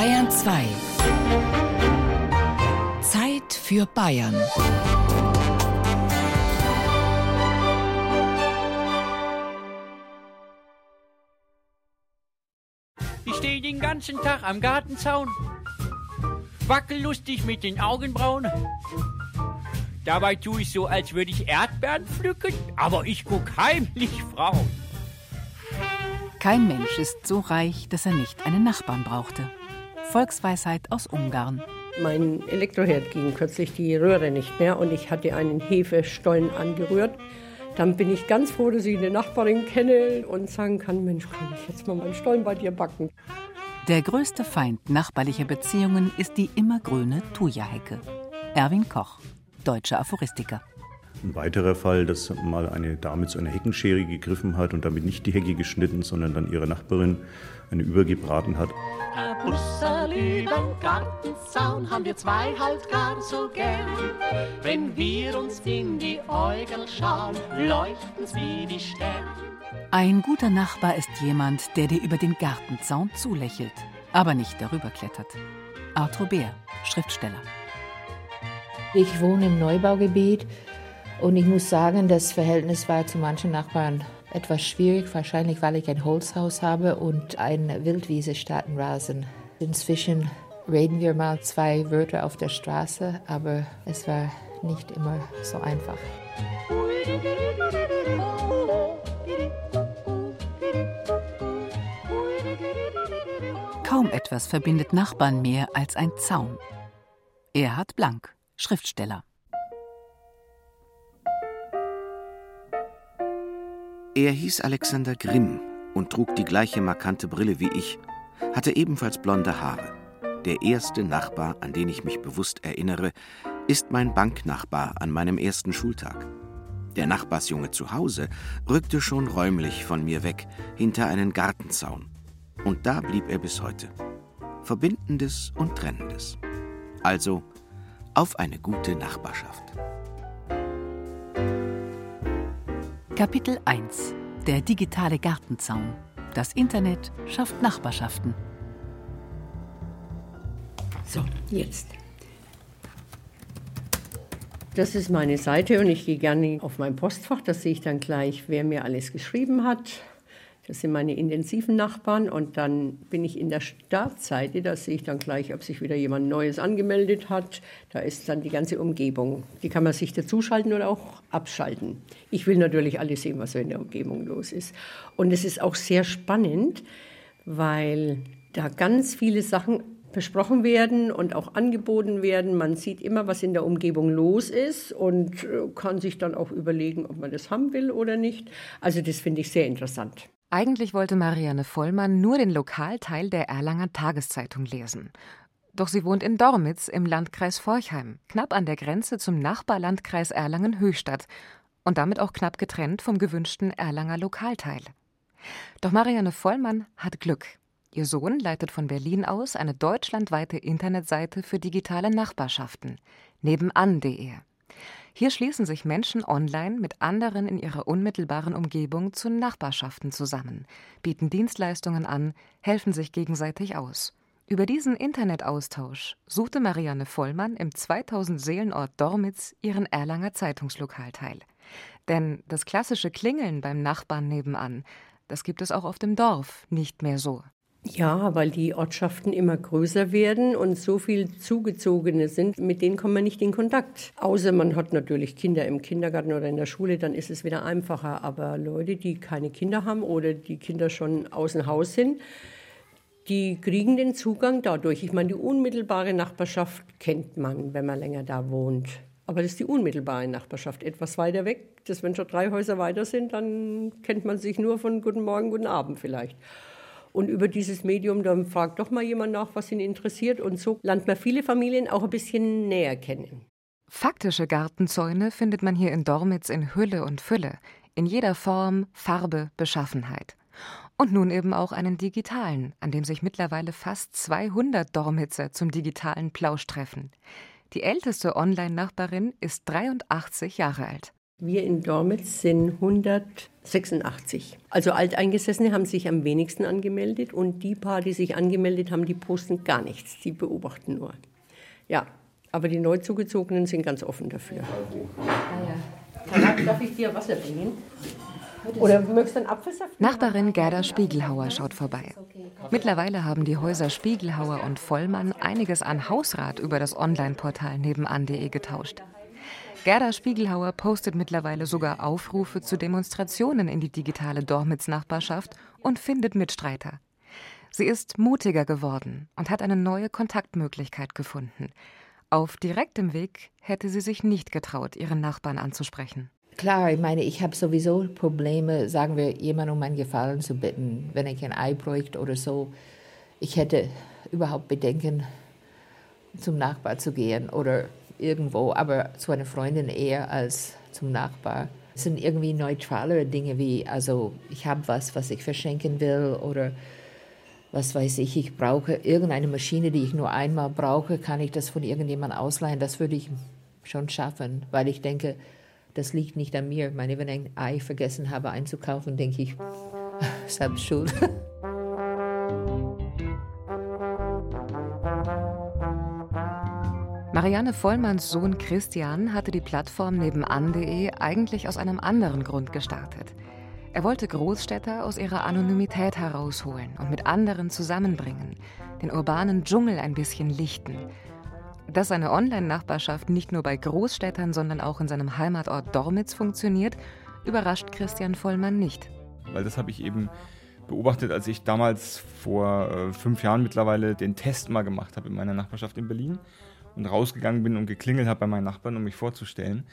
Bayern 2. Zeit für Bayern. Ich stehe den ganzen Tag am Gartenzaun, wackel lustig mit den Augenbrauen. Dabei tue ich so, als würde ich Erdbeeren pflücken, aber ich guck heimlich Frauen. Kein Mensch ist so reich, dass er nicht einen Nachbarn brauchte. Volksweisheit aus Ungarn. Mein Elektroherd ging kürzlich die Röhre nicht mehr und ich hatte einen Hefestollen angerührt. Dann bin ich ganz froh, dass ich eine Nachbarin kenne und sagen kann, Mensch, kann ich jetzt mal meinen Stollen bei dir backen? Der größte Feind nachbarlicher Beziehungen ist die immergrüne Thuja-Hecke. Erwin Koch, deutscher Aphoristiker. Ein weiterer Fall, dass mal eine Dame zu einer Heckenschere gegriffen hat und damit nicht die Hecke geschnitten, sondern dann ihre Nachbarin eine übergebraten hat. Busserl übern Gartenzaun haben wir zwei halt gar so gern. Wenn wir uns in die Äugel schauen, leuchten's wie die Sterne. Ein guter Nachbar ist jemand, der dir über den Gartenzaun zulächelt, aber nicht darüber klettert. Arthur Beer, Schriftsteller. Ich wohne im Neubaugebiet und ich muss sagen, das Verhältnis war zu manchen Nachbarn etwas schwierig, wahrscheinlich weil ich ein Holzhaus habe und ein Wildwiese-Staatenrasen. Inzwischen reden wir mal zwei Wörter auf der Straße, aber es war nicht immer so einfach. Kaum etwas verbindet Nachbarn mehr als ein Zaun. Erhard Blank, Schriftsteller. Er hieß Alexander Grimm und trug die gleiche markante Brille wie ich, hatte ebenfalls blonde Haare. Der erste Nachbar, an den ich mich bewusst erinnere, ist mein Banknachbar an meinem ersten Schultag. Der Nachbarsjunge zu Hause rückte schon räumlich von mir weg, hinter einen Gartenzaun. Und da blieb er bis heute. Verbindendes und Trennendes. Also auf eine gute Nachbarschaft. Kapitel 1 Der digitale Gartenzaun. Das Internet schafft Nachbarschaften. So, jetzt. Das ist meine Seite und ich gehe gerne auf mein Postfach. Da sehe ich dann gleich, wer mir alles geschrieben hat. Das sind meine intensiven Nachbarn und dann bin ich in der Startseite, da sehe ich dann gleich, ob sich wieder jemand Neues angemeldet hat. Da ist dann die ganze Umgebung. Die kann man sich dazuschalten oder auch abschalten. Ich will natürlich alles sehen, was so in der Umgebung los ist. Und es ist auch sehr spannend, weil da ganz viele Sachen besprochen werden und auch angeboten werden. Man sieht immer, was in der Umgebung los ist und kann sich dann auch überlegen, ob man das haben will oder nicht. Also das finde ich sehr interessant. Eigentlich wollte Marianne Vollmann nur den Lokalteil der Erlanger Tageszeitung lesen. Doch sie wohnt in Dormitz im Landkreis Forchheim, knapp an der Grenze zum Nachbarlandkreis Erlangen-Höchstadt und damit auch knapp getrennt vom gewünschten Erlanger Lokalteil. Doch Marianne Vollmann hat Glück. Ihr Sohn leitet von Berlin aus eine deutschlandweite Internetseite für digitale Nachbarschaften, nebenan.de. Hier schließen sich Menschen online mit anderen in ihrer unmittelbaren Umgebung zu Nachbarschaften zusammen, bieten Dienstleistungen an, helfen sich gegenseitig aus. Über diesen Internetaustausch suchte Marianne Vollmann im 2000 Seelenort Dormitz ihren Erlanger Zeitungslokalteil. Denn das klassische Klingeln beim Nachbarn nebenan, das gibt es auch auf dem Dorf nicht mehr so. Ja, weil die Ortschaften immer größer werden und so viel Zugezogene sind, mit denen kommt man nicht in Kontakt. Außer man hat natürlich Kinder im Kindergarten oder in der Schule, dann ist es wieder einfacher. Aber Leute, die keine Kinder haben oder die Kinder schon außen Haus sind, die kriegen den Zugang dadurch. Ich meine, die unmittelbare Nachbarschaft kennt man, wenn man länger da wohnt. Aber das ist die unmittelbare Nachbarschaft. Etwas weiter weg, das wenn schon drei Häuser weiter sind, dann kennt man sich nur von Guten Morgen, Guten Abend vielleicht. Und über dieses Medium, dann fragt doch mal jemand nach, was ihn interessiert. Und so lernt man viele Familien auch ein bisschen näher kennen. Faktische Gartenzäune findet man hier in Dormitz in Hülle und Fülle, in jeder Form, Farbe, Beschaffenheit. Und nun eben auch einen digitalen, an dem sich mittlerweile fast 200 Dormitzer zum digitalen Plausch treffen. Die älteste Online-Nachbarin ist 83 Jahre alt. Wir in Dormitz sind 86. Also Alteingesessene haben sich am wenigsten angemeldet und die paar, die sich angemeldet haben, die posten gar nichts, die beobachten nur. Ja, aber die Neuzugezogenen sind ganz offen dafür. Ah ja. Darf ich dir Wasser bringen? Oder möchtest du einen Apfelsaft? Nachbarin Gerda Spiegelhauer schaut vorbei. Mittlerweile haben die Häuser Spiegelhauer und Vollmann einiges an Hausrat über das Online-Portal nebenan.de getauscht. Gerda Spiegelhauer postet mittlerweile sogar Aufrufe zu Demonstrationen in die digitale Dormitz-Nachbarschaft und findet Mitstreiter. Sie ist mutiger geworden und hat eine neue Kontaktmöglichkeit gefunden. Auf direktem Weg hätte sie sich nicht getraut, ihren Nachbarn anzusprechen. Klar, ich meine, ich habe sowieso Probleme, sagen wir, jemanden um einen Gefallen zu bitten, wenn ich ein Ei bräuchte oder so. Ich hätte überhaupt Bedenken, zum Nachbar zu gehen oder irgendwo, aber zu einer Freundin eher als zum Nachbar. Es sind irgendwie neutralere Dinge wie, also ich habe was, was ich verschenken will oder was weiß ich, ich brauche irgendeine Maschine, die ich nur einmal brauche, kann ich das von irgendjemandem ausleihen? Das würde ich schon schaffen, weil ich denke, das liegt nicht an mir. Meine, wenn ich ein Ei vergessen habe einzukaufen, denke ich, selbst schuld. Marianne Vollmanns Sohn Christian hatte die Plattform nebenan.de eigentlich aus einem anderen Grund gestartet. Er wollte Großstädter aus ihrer Anonymität herausholen und mit anderen zusammenbringen, den urbanen Dschungel ein bisschen lichten. Dass seine Online-Nachbarschaft nicht nur bei Großstädtern, sondern auch in seinem Heimatort Dormitz funktioniert, überrascht Christian Vollmann nicht. Weil das habe ich eben beobachtet, als ich damals vor äh, fünf Jahren mittlerweile den Test mal gemacht habe in meiner Nachbarschaft in Berlin und rausgegangen bin und geklingelt habe bei meinen Nachbarn, um mich vorzustellen.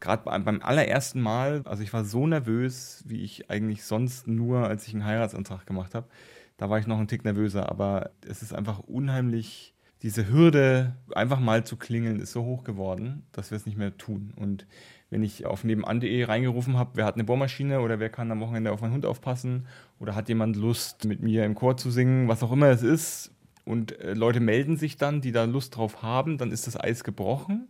Gerade beim allerersten Mal, also ich war so nervös, wie ich eigentlich sonst nur, als ich einen Heiratsantrag gemacht habe. Da war ich noch einen Tick nervöser, aber es ist einfach unheimlich, diese Hürde, einfach mal zu klingeln, ist so hoch geworden, dass wir es nicht mehr tun. Und wenn ich auf nebenan.de reingerufen habe, wer hat eine Bohrmaschine oder wer kann am Wochenende auf meinen Hund aufpassen oder hat jemand Lust, mit mir im Chor zu singen, was auch immer es ist, und äh, Leute melden sich dann, die da Lust drauf haben, dann ist das Eis gebrochen.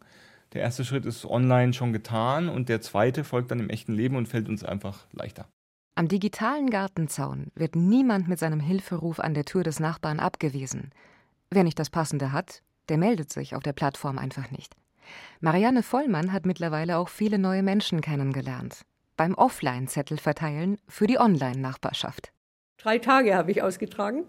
Der erste Schritt ist online schon getan und der zweite folgt dann im echten Leben und fällt uns einfach leichter. Am digitalen Gartenzaun wird niemand mit seinem Hilferuf an der Tür des Nachbarn abgewiesen. Wer nicht das Passende hat, der meldet sich auf der Plattform einfach nicht. Marianne Vollmann hat mittlerweile auch viele neue Menschen kennengelernt. Beim Offline-Zettel verteilen für die Online-Nachbarschaft. Drei Tage habe ich ausgetragen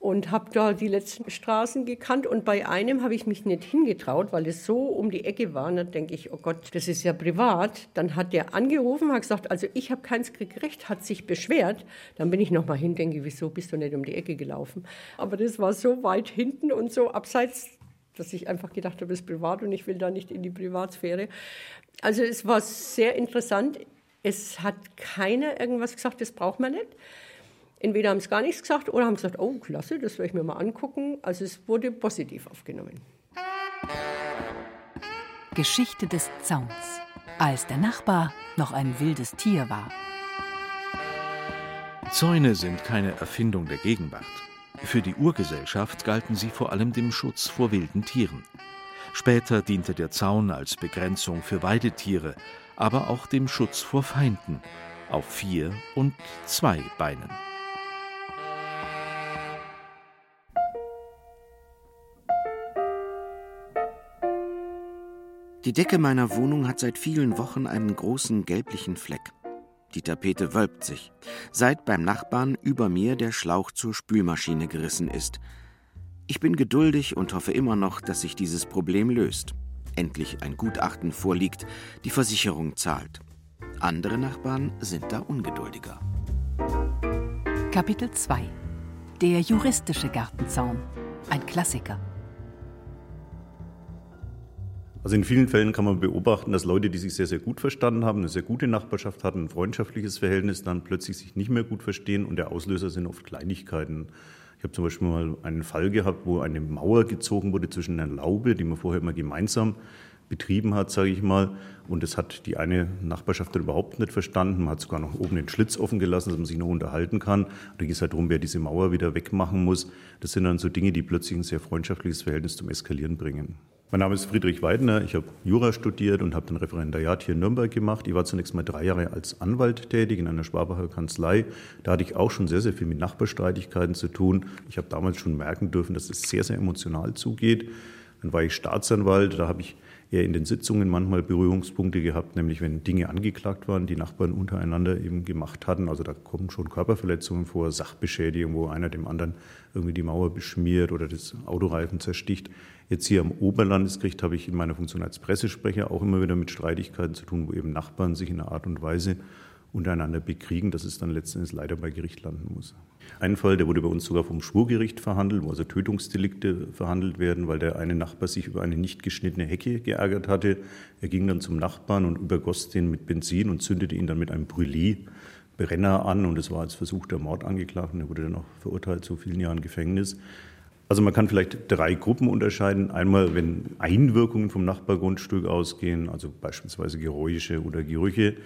und habe da die letzten Straßen gekannt. Und bei einem habe ich mich nicht hingetraut, weil es so um die Ecke war. Und dann denke ich, oh Gott, das ist ja privat. Dann hat der angerufen, hat gesagt, also ich habe keins gekriegt, hat sich beschwert. Dann bin ich nochmal hin, denke, wieso bist du nicht um die Ecke gelaufen? Aber das war so weit hinten und so abseits, dass ich einfach gedacht habe, das ist privat und ich will da nicht in die Privatsphäre. Also es war sehr interessant. Es hat keiner irgendwas gesagt, das braucht man nicht. Entweder haben sie gar nichts gesagt oder haben gesagt, oh klasse, das werde ich mir mal angucken. Also es wurde positiv aufgenommen. Geschichte des Zauns, als der Nachbar noch ein wildes Tier war. Zäune sind keine Erfindung der Gegenwart. Für die Urgesellschaft galten sie vor allem dem Schutz vor wilden Tieren. Später diente der Zaun als Begrenzung für Weidetiere, aber auch dem Schutz vor Feinden auf vier und zwei Beinen. Die Decke meiner Wohnung hat seit vielen Wochen einen großen gelblichen Fleck. Die Tapete wölbt sich, seit beim Nachbarn über mir der Schlauch zur Spülmaschine gerissen ist. Ich bin geduldig und hoffe immer noch, dass sich dieses Problem löst. Endlich ein Gutachten vorliegt, die Versicherung zahlt. Andere Nachbarn sind da ungeduldiger. Kapitel 2 Der juristische Gartenzaun. Ein Klassiker. Also in vielen Fällen kann man beobachten, dass Leute, die sich sehr, sehr gut verstanden haben, eine sehr gute Nachbarschaft hatten, ein freundschaftliches Verhältnis, dann plötzlich sich nicht mehr gut verstehen und der Auslöser sind oft Kleinigkeiten. Ich habe zum Beispiel mal einen Fall gehabt, wo eine Mauer gezogen wurde zwischen einer Laube, die man vorher immer gemeinsam betrieben hat, sage ich mal. Und das hat die eine Nachbarschaft dann überhaupt nicht verstanden. Man hat sogar noch oben den Schlitz offen gelassen, dass man sich noch unterhalten kann. Da geht es halt darum, wer diese Mauer wieder wegmachen muss. Das sind dann so Dinge, die plötzlich ein sehr freundschaftliches Verhältnis zum Eskalieren bringen. Mein Name ist Friedrich Weidner. Ich habe Jura studiert und habe ein Referendariat hier in Nürnberg gemacht. Ich war zunächst mal drei Jahre als Anwalt tätig in einer Schwabacher Kanzlei. Da hatte ich auch schon sehr, sehr viel mit Nachbarstreitigkeiten zu tun. Ich habe damals schon merken dürfen, dass es sehr, sehr emotional zugeht. Dann war ich Staatsanwalt. Da habe ich eher in den Sitzungen manchmal Berührungspunkte gehabt, nämlich wenn Dinge angeklagt waren, die Nachbarn untereinander eben gemacht hatten. Also da kommen schon Körperverletzungen vor, Sachbeschädigung, wo einer dem anderen irgendwie die Mauer beschmiert oder das Autoreifen zersticht. Jetzt hier am Oberlandesgericht habe ich in meiner Funktion als Pressesprecher auch immer wieder mit Streitigkeiten zu tun, wo eben Nachbarn sich in einer Art und Weise untereinander bekriegen, dass es dann letzten Endes leider bei Gericht landen muss. Ein Fall, der wurde bei uns sogar vom Schwurgericht verhandelt, wo also Tötungsdelikte verhandelt werden, weil der eine Nachbar sich über eine nicht geschnittene Hecke geärgert hatte. Er ging dann zum Nachbarn und übergoss den mit Benzin und zündete ihn dann mit einem Brûlis Brenner an und es war als versuchter Mord angeklagt und er wurde dann auch verurteilt zu vielen Jahren Gefängnis. Also man kann vielleicht drei Gruppen unterscheiden. Einmal, wenn Einwirkungen vom Nachbargrundstück ausgehen, also beispielsweise Geräusche oder Gerüche.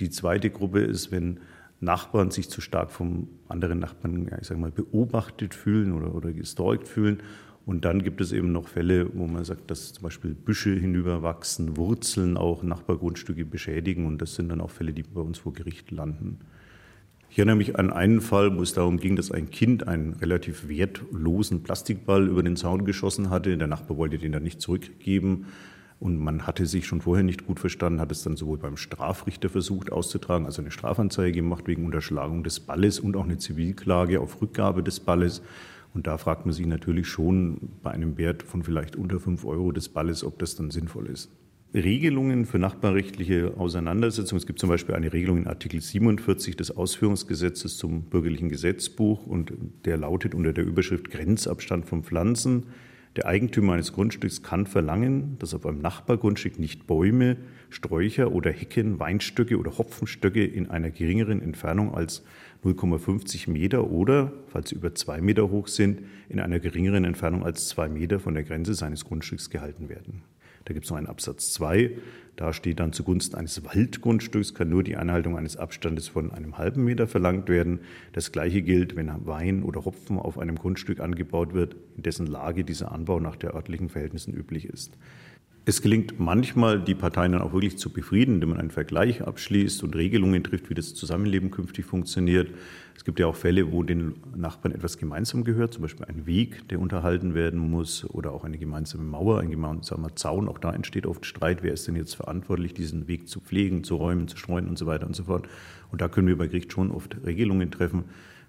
Die zweite Gruppe ist, wenn Nachbarn sich zu stark vom anderen Nachbarn, ja, ich sage mal, beobachtet fühlen oder, oder gestalkt fühlen. Und dann gibt es eben noch Fälle, wo man sagt, dass zum Beispiel Büsche hinüberwachsen, Wurzeln auch Nachbargrundstücke beschädigen. Und das sind dann auch Fälle, die bei uns vor Gericht landen. Ich erinnere mich an einen Fall, wo es darum ging, dass ein Kind einen relativ wertlosen Plastikball über den Zaun geschossen hatte. Der Nachbar wollte den dann nicht zurückgeben. Und man hatte sich schon vorher nicht gut verstanden, hat es dann sowohl beim Strafrichter versucht auszutragen, also eine Strafanzeige gemacht wegen Unterschlagung des Balles und auch eine Zivilklage auf Rückgabe des Balles. Und da fragt man sich natürlich schon bei einem Wert von vielleicht unter 5 Euro des Balles, ob das dann sinnvoll ist. Regelungen für nachbarrechtliche Auseinandersetzungen. Es gibt zum Beispiel eine Regelung in Artikel 47 des Ausführungsgesetzes zum bürgerlichen Gesetzbuch und der lautet unter der Überschrift Grenzabstand von Pflanzen. Der Eigentümer eines Grundstücks kann verlangen, dass auf einem Nachbargrundstück nicht Bäume, Sträucher oder Hecken, Weinstöcke oder Hopfenstöcke in einer geringeren Entfernung als 0,50 Meter oder, falls sie über zwei Meter hoch sind, in einer geringeren Entfernung als zwei Meter von der Grenze seines Grundstücks gehalten werden. Da gibt es noch einen Absatz 2. Da steht dann zugunsten eines Waldgrundstücks kann nur die Einhaltung eines Abstandes von einem halben Meter verlangt werden. Das gleiche gilt, wenn Wein oder Hopfen auf einem Grundstück angebaut wird, in dessen Lage dieser Anbau nach der örtlichen Verhältnissen üblich ist. Es gelingt manchmal, die Parteien dann auch wirklich zu befrieden, indem man einen Vergleich abschließt und Regelungen trifft, wie das Zusammenleben künftig funktioniert. Es gibt ja auch Fälle, wo den Nachbarn etwas gemeinsam gehört, zum Beispiel ein Weg, der unterhalten werden muss, oder auch eine gemeinsame Mauer, ein gemeinsamer Zaun. Auch da entsteht oft Streit, wer ist denn jetzt verantwortlich, diesen Weg zu pflegen, zu räumen, zu streuen und so weiter und so fort. Und da können wir bei Gericht schon oft Regelungen treffen.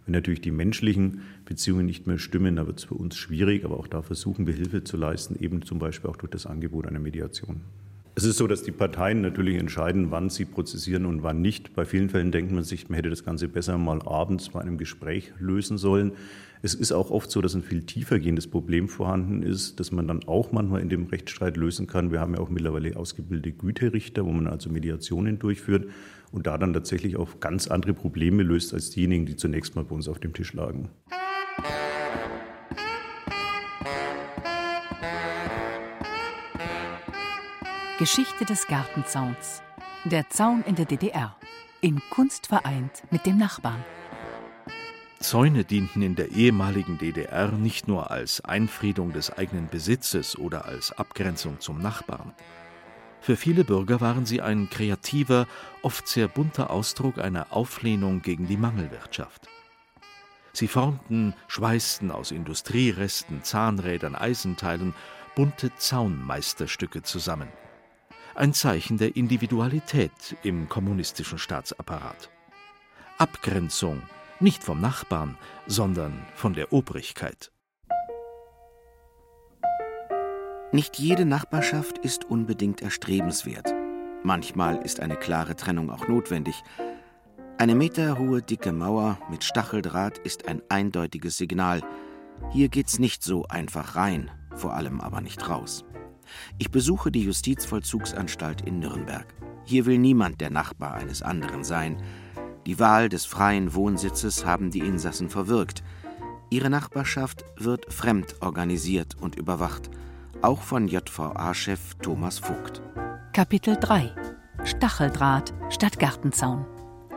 Wenn natürlich die menschlichen Beziehungen nicht mehr stimmen, dann wird es für uns schwierig, aber auch da versuchen wir Hilfe zu leisten, eben zum Beispiel auch durch das Angebot einer Mediation. Es ist so, dass die Parteien natürlich entscheiden, wann sie prozessieren und wann nicht. Bei vielen Fällen denkt man sich, man hätte das Ganze besser mal abends bei einem Gespräch lösen sollen. Es ist auch oft so, dass ein viel tiefer gehendes Problem vorhanden ist, das man dann auch manchmal in dem Rechtsstreit lösen kann. Wir haben ja auch mittlerweile ausgebildete Güterichter, wo man also Mediationen durchführt und da dann tatsächlich auch ganz andere Probleme löst als diejenigen, die zunächst mal bei uns auf dem Tisch lagen. Geschichte des Gartenzauns. Der Zaun in der DDR. In Kunst vereint mit dem Nachbarn. Zäune dienten in der ehemaligen DDR nicht nur als Einfriedung des eigenen Besitzes oder als Abgrenzung zum Nachbarn. Für viele Bürger waren sie ein kreativer, oft sehr bunter Ausdruck einer Auflehnung gegen die Mangelwirtschaft. Sie formten, schweißten aus Industrieresten, Zahnrädern, Eisenteilen bunte Zaunmeisterstücke zusammen. Ein Zeichen der Individualität im kommunistischen Staatsapparat. Abgrenzung nicht vom Nachbarn, sondern von der Obrigkeit. Nicht jede Nachbarschaft ist unbedingt erstrebenswert. Manchmal ist eine klare Trennung auch notwendig. Eine meterhohe dicke Mauer mit Stacheldraht ist ein eindeutiges Signal. Hier geht's nicht so einfach rein, vor allem aber nicht raus. Ich besuche die Justizvollzugsanstalt in Nürnberg. Hier will niemand der Nachbar eines anderen sein. Die Wahl des freien Wohnsitzes haben die Insassen verwirkt. Ihre Nachbarschaft wird fremd organisiert und überwacht auch von JVA-Chef Thomas Vogt. Kapitel 3 Stacheldraht statt Gartenzaun.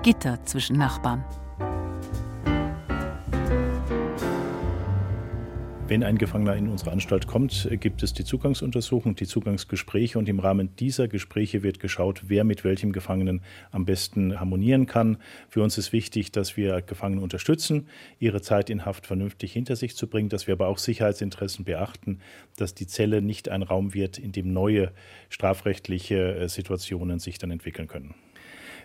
Gitter zwischen Nachbarn. Wenn ein Gefangener in unsere Anstalt kommt, gibt es die Zugangsuntersuchung, die Zugangsgespräche und im Rahmen dieser Gespräche wird geschaut, wer mit welchem Gefangenen am besten harmonieren kann. Für uns ist wichtig, dass wir Gefangene unterstützen, ihre Zeit in Haft vernünftig hinter sich zu bringen, dass wir aber auch Sicherheitsinteressen beachten, dass die Zelle nicht ein Raum wird, in dem neue strafrechtliche äh, Situationen sich dann entwickeln können.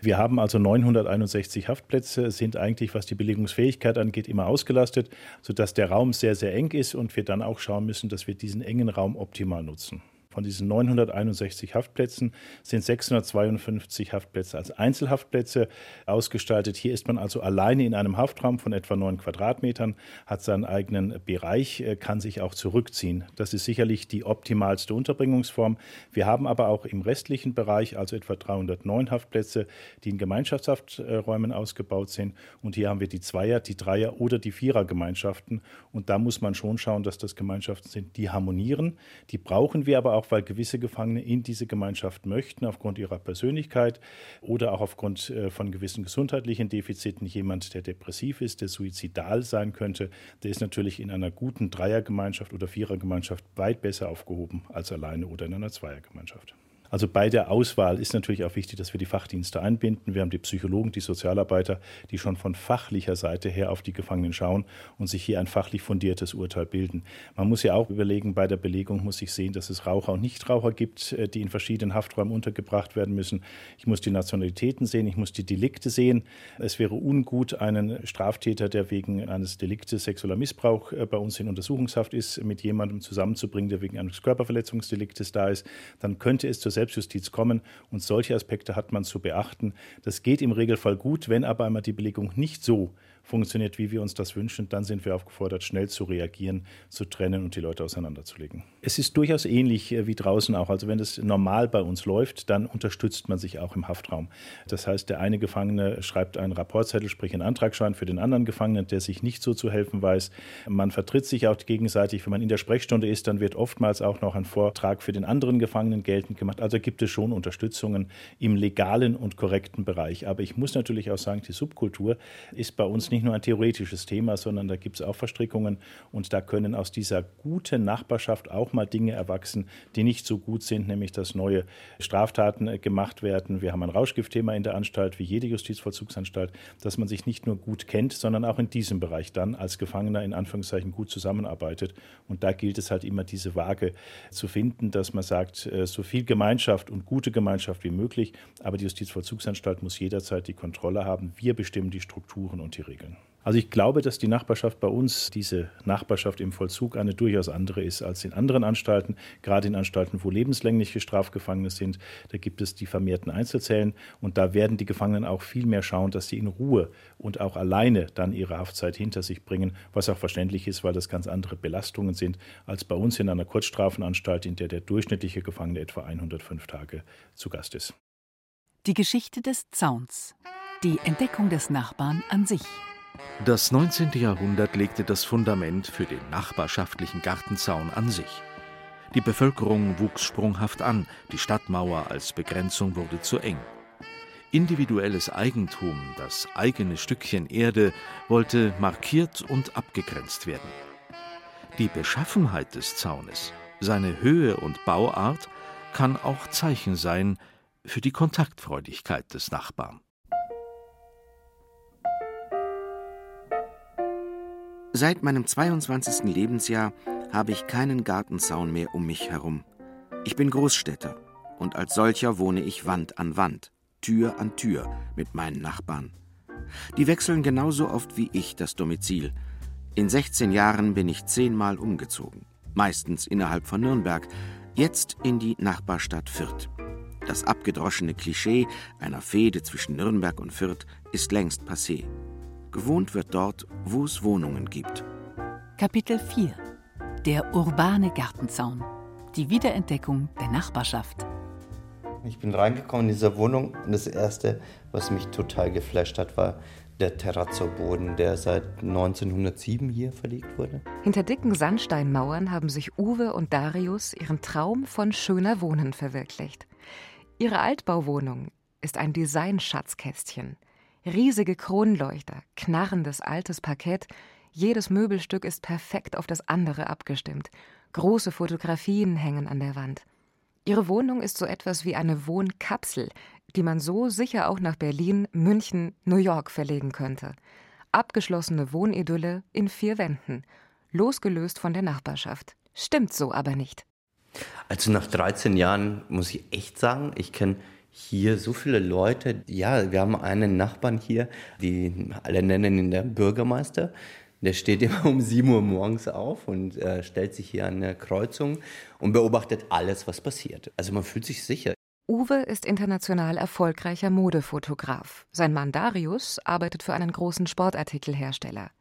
Wir haben also 961 Haftplätze, sind eigentlich, was die Belegungsfähigkeit angeht, immer ausgelastet, sodass der Raum sehr, sehr eng ist und wir dann auch schauen müssen, dass wir diesen engen Raum optimal nutzen. Von diesen 961 Haftplätzen sind 652 Haftplätze als Einzelhaftplätze ausgestaltet. Hier ist man also alleine in einem Haftraum von etwa 9 Quadratmetern, hat seinen eigenen Bereich, äh, kann sich auch zurückziehen. Das ist sicherlich die optimalste Unterbringungsform. Wir haben aber auch im restlichen Bereich, also etwa 309 Haftplätze, die in Gemeinschaftshafträumen ausgebaut sind. Und hier haben wir die Zweier-, die Dreier- oder die Vierergemeinschaften. Und da muss man schon schauen, dass das Gemeinschaften sind, die harmonieren. Die brauchen wir aber auch auch weil gewisse Gefangene in diese Gemeinschaft möchten, aufgrund ihrer Persönlichkeit oder auch aufgrund äh, von gewissen gesundheitlichen Defiziten. Jemand, der depressiv ist, der suizidal sein könnte, der ist natürlich in einer guten Dreiergemeinschaft oder Vierergemeinschaft weit besser aufgehoben als alleine oder in einer Zweiergemeinschaft. Also bei der Auswahl ist natürlich auch wichtig, dass wir die Fachdienste einbinden. Wir haben die Psychologen, die Sozialarbeiter, die schon von fachlicher Seite her auf die Gefangenen schauen und sich hier ein fachlich fundiertes Urteil bilden. Man muss ja auch überlegen, bei der Belegung muss ich sehen, dass es Raucher und Nichtraucher gibt, äh, die in verschiedenen Hafträumen untergebracht werden müssen. Ich muss die Nationalitäten sehen, ich muss die Delikte sehen. Es wäre ungut, einen Straftäter, der wegen eines Deliktes sexueller Missbrauch äh, bei uns in Untersuchungshaft ist, mit jemandem zusammenzubringen, der wegen eines Körperverletzungsdeliktes da ist. Dann könnte es zur Selbstjustiz kommen. Und solche Aspekte hat man zu beachten. Das geht im Regelfall gut, wenn aber einmal die Belegung nicht so funktioniert, wie wir uns das wünschen, dann sind wir aufgefordert, schnell zu reagieren, zu trennen und die Leute auseinanderzulegen. Es ist durchaus ähnlich äh, wie draußen auch. Also wenn das normal bei uns läuft, dann unterstützt man sich auch im Haftraum. Das heißt, der eine Gefangene schreibt einen Rapportzettel, sprich einen Antragschein für den anderen Gefangenen, der sich nicht so zu helfen weiß. Man vertritt sich auch gegenseitig. Wenn man in der Sprechstunde ist, dann wird oftmals auch noch ein Vortrag für den anderen Gefangenen geltend gemacht. Also gibt es schon Unterstützungen im legalen und korrekten Bereich. Aber ich muss natürlich auch sagen, die Subkultur ist bei uns nicht nur ein theoretisches Thema, sondern da gibt es auch Verstrickungen und da können aus dieser guten Nachbarschaft auch mal Dinge erwachsen, die nicht so gut sind, nämlich dass neue Straftaten äh, gemacht werden. Wir haben ein Rauschgiftthema in der Anstalt, wie jede Justizvollzugsanstalt, dass man sich nicht nur gut kennt, sondern auch in diesem Bereich dann als Gefangener in Anführungszeichen gut zusammenarbeitet. Und da gilt es halt immer diese Waage zu finden, dass man sagt, äh, so viel Gemeinschaft und gute Gemeinschaft wie möglich, aber die Justizvollzugsanstalt muss jederzeit die Kontrolle haben. Wir bestimmen die Strukturen und die Regeln. Also ich glaube, dass die Nachbarschaft bei uns, diese Nachbarschaft im Vollzug, eine durchaus andere ist als in anderen Anstalten, gerade in Anstalten, wo lebenslängliche Strafgefangene sind. Da gibt es die vermehrten Einzelzellen und da werden die Gefangenen auch viel mehr schauen, dass sie in Ruhe und auch alleine dann ihre Haftzeit hinter sich bringen, was auch verständlich ist, weil das ganz andere Belastungen sind als bei uns in einer Kurzstrafenanstalt, in der der durchschnittliche Gefangene etwa 105 Tage zu Gast ist. Die Geschichte des Zauns. Die Entdeckung des Nachbarn an sich. Das 19. Jahrhundert legte das Fundament für den nachbarschaftlichen Gartenzaun an sich. Die Bevölkerung wuchs sprunghaft an, die Stadtmauer als Begrenzung wurde zu eng. Individuelles Eigentum, das eigene Stückchen Erde, wollte markiert und abgegrenzt werden. Die Beschaffenheit des Zaunes, seine Höhe und Bauart kann auch Zeichen sein für die Kontaktfreudigkeit des Nachbarn. Seit meinem 22. Lebensjahr habe ich keinen Gartenzaun mehr um mich herum. Ich bin Großstädter und als solcher wohne ich Wand an Wand, Tür an Tür mit meinen Nachbarn. Die wechseln genauso oft wie ich das Domizil. In 16 Jahren bin ich zehnmal umgezogen, meistens innerhalb von Nürnberg, jetzt in die Nachbarstadt Fürth. Das abgedroschene Klischee einer Fehde zwischen Nürnberg und Fürth ist längst passé. Gewohnt wird dort, wo es Wohnungen gibt. Kapitel 4 Der urbane Gartenzaun. Die Wiederentdeckung der Nachbarschaft. Ich bin reingekommen in diese Wohnung und das Erste, was mich total geflasht hat, war der Terrazzo-Boden, der seit 1907 hier verlegt wurde. Hinter dicken Sandsteinmauern haben sich Uwe und Darius ihren Traum von schöner Wohnen verwirklicht. Ihre Altbauwohnung ist ein Design-Schatzkästchen. Riesige Kronleuchter, knarrendes altes Parkett, Jedes Möbelstück ist perfekt auf das andere abgestimmt. Große Fotografien hängen an der Wand. Ihre Wohnung ist so etwas wie eine Wohnkapsel, die man so sicher auch nach Berlin, München, New York verlegen könnte. Abgeschlossene Wohnidylle in vier Wänden, losgelöst von der Nachbarschaft. Stimmt so aber nicht. Also nach 13 Jahren muss ich echt sagen, ich kenne hier so viele Leute. Ja, wir haben einen Nachbarn hier, die alle nennen ihn der Bürgermeister. Der steht immer um 7 Uhr morgens auf und äh, stellt sich hier an der Kreuzung und beobachtet alles, was passiert. Also man fühlt sich sicher. Uwe ist international erfolgreicher Modefotograf. Sein Mann Darius arbeitet für einen großen Sportartikelhersteller.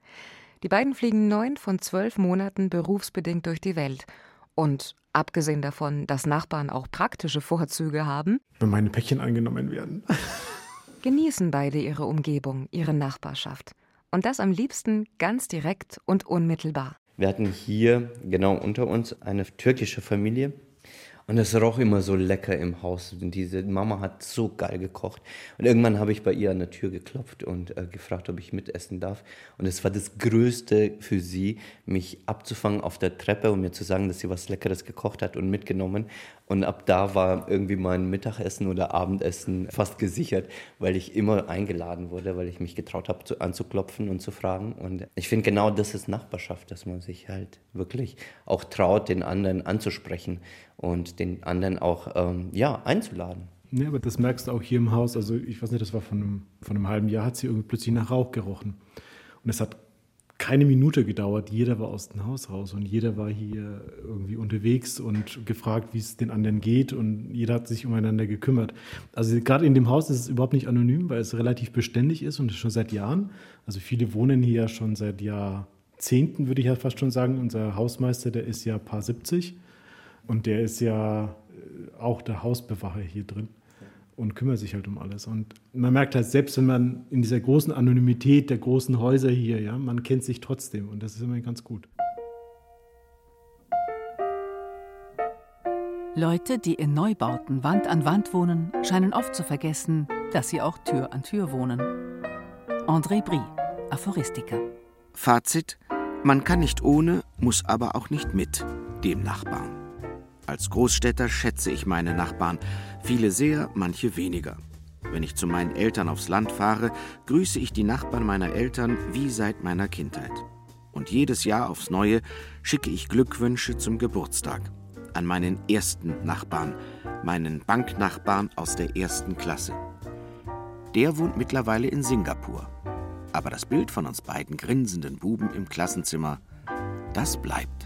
Die beiden fliegen neun von zwölf Monaten berufsbedingt durch die Welt. Und abgesehen davon, dass Nachbarn auch praktische Vorzüge haben, wenn meine Päckchen angenommen werden, genießen beide ihre Umgebung, ihre Nachbarschaft. Und das am liebsten ganz direkt und unmittelbar. Wir hatten hier genau unter uns eine türkische Familie, und es roch immer so lecker im Haus. Und diese Mama hat so geil gekocht. Und irgendwann habe ich bei ihr an der Tür geklopft und äh, gefragt, ob ich mitessen darf. Und es war das Größte für sie, mich abzufangen auf der Treppe und mir zu sagen, dass sie was Leckeres gekocht hat und mitgenommen. Und ab da war irgendwie mein Mittagessen oder Abendessen fast gesichert, weil ich immer eingeladen wurde, weil ich mich getraut habe, zu, anzuklopfen und zu fragen. Und ich finde genau das ist Nachbarschaft, dass man sich halt wirklich auch traut, den anderen anzusprechen und den anderen auch ähm, ja, einzuladen. Ja, aber das merkst du auch hier im Haus. Also ich weiß nicht, das war von einem, von einem halben Jahr, hat sie irgendwie plötzlich nach Rauch gerochen. Und es hat keine Minute gedauert. Jeder war aus dem Haus raus und jeder war hier irgendwie unterwegs und gefragt, wie es den anderen geht und jeder hat sich umeinander gekümmert. Also gerade in dem Haus ist es überhaupt nicht anonym, weil es relativ beständig ist und schon seit Jahren. Also viele wohnen hier schon seit Jahrzehnten, würde ich ja fast schon sagen. Unser Hausmeister, der ist ja paar 70 und der ist ja äh, auch der Hausbewacher hier drin und kümmert sich halt um alles. Und man merkt halt, selbst wenn man in dieser großen Anonymität der großen Häuser hier, ja, man kennt sich trotzdem und das ist immer ganz gut. Leute, die in Neubauten Wand an Wand wohnen, scheinen oft zu vergessen, dass sie auch Tür an Tür wohnen. André Brie, Aphoristiker. Fazit: Man kann nicht ohne, muss aber auch nicht mit dem Nachbarn. Als Großstädter schätze ich meine Nachbarn, viele sehr, manche weniger. Wenn ich zu meinen Eltern aufs Land fahre, grüße ich die Nachbarn meiner Eltern wie seit meiner Kindheit. Und jedes Jahr aufs Neue schicke ich Glückwünsche zum Geburtstag an meinen ersten Nachbarn, meinen Banknachbarn aus der ersten Klasse. Der wohnt mittlerweile in Singapur. Aber das Bild von uns beiden grinsenden Buben im Klassenzimmer, das bleibt.